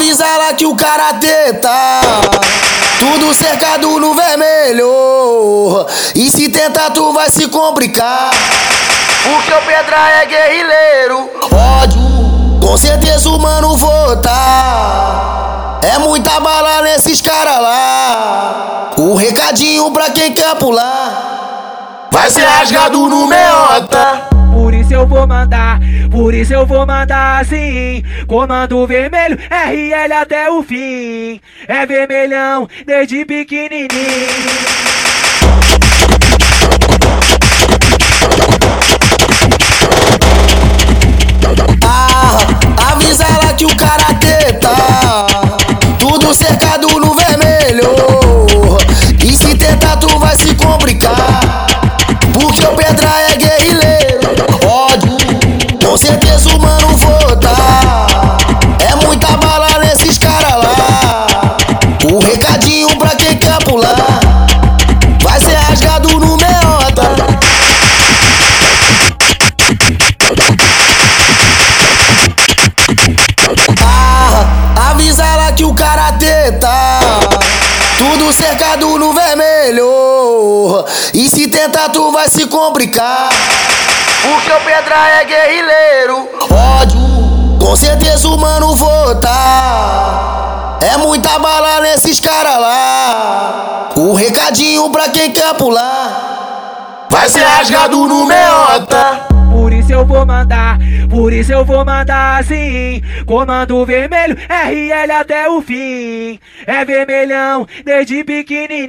Avisa lá que o karatê tá tudo cercado no vermelho. E se tentar, tu vai se complicar. O Pedra é guerrilheiro. Ódio, com certeza o mano votar. É muita bala nesses caras lá. O recadinho pra quem quer pular. Vai ser rasgado no meota. Eu vou mandar, por isso eu vou mandar assim. Comando vermelho, RL até o fim. É vermelhão desde pequenininho. Tudo cercado no vermelho. E se tentar, tu vai se complicar. Porque o Pedra é guerrilheiro. Ódio, com certeza o mano votar. É muita bala nesses caras lá. O recadinho pra quem quer pular. Vai ser rasgado no meota. Isso eu vou mandar, por isso eu vou mandar assim. Comando vermelho, RL até o fim. É vermelhão desde pequenininho.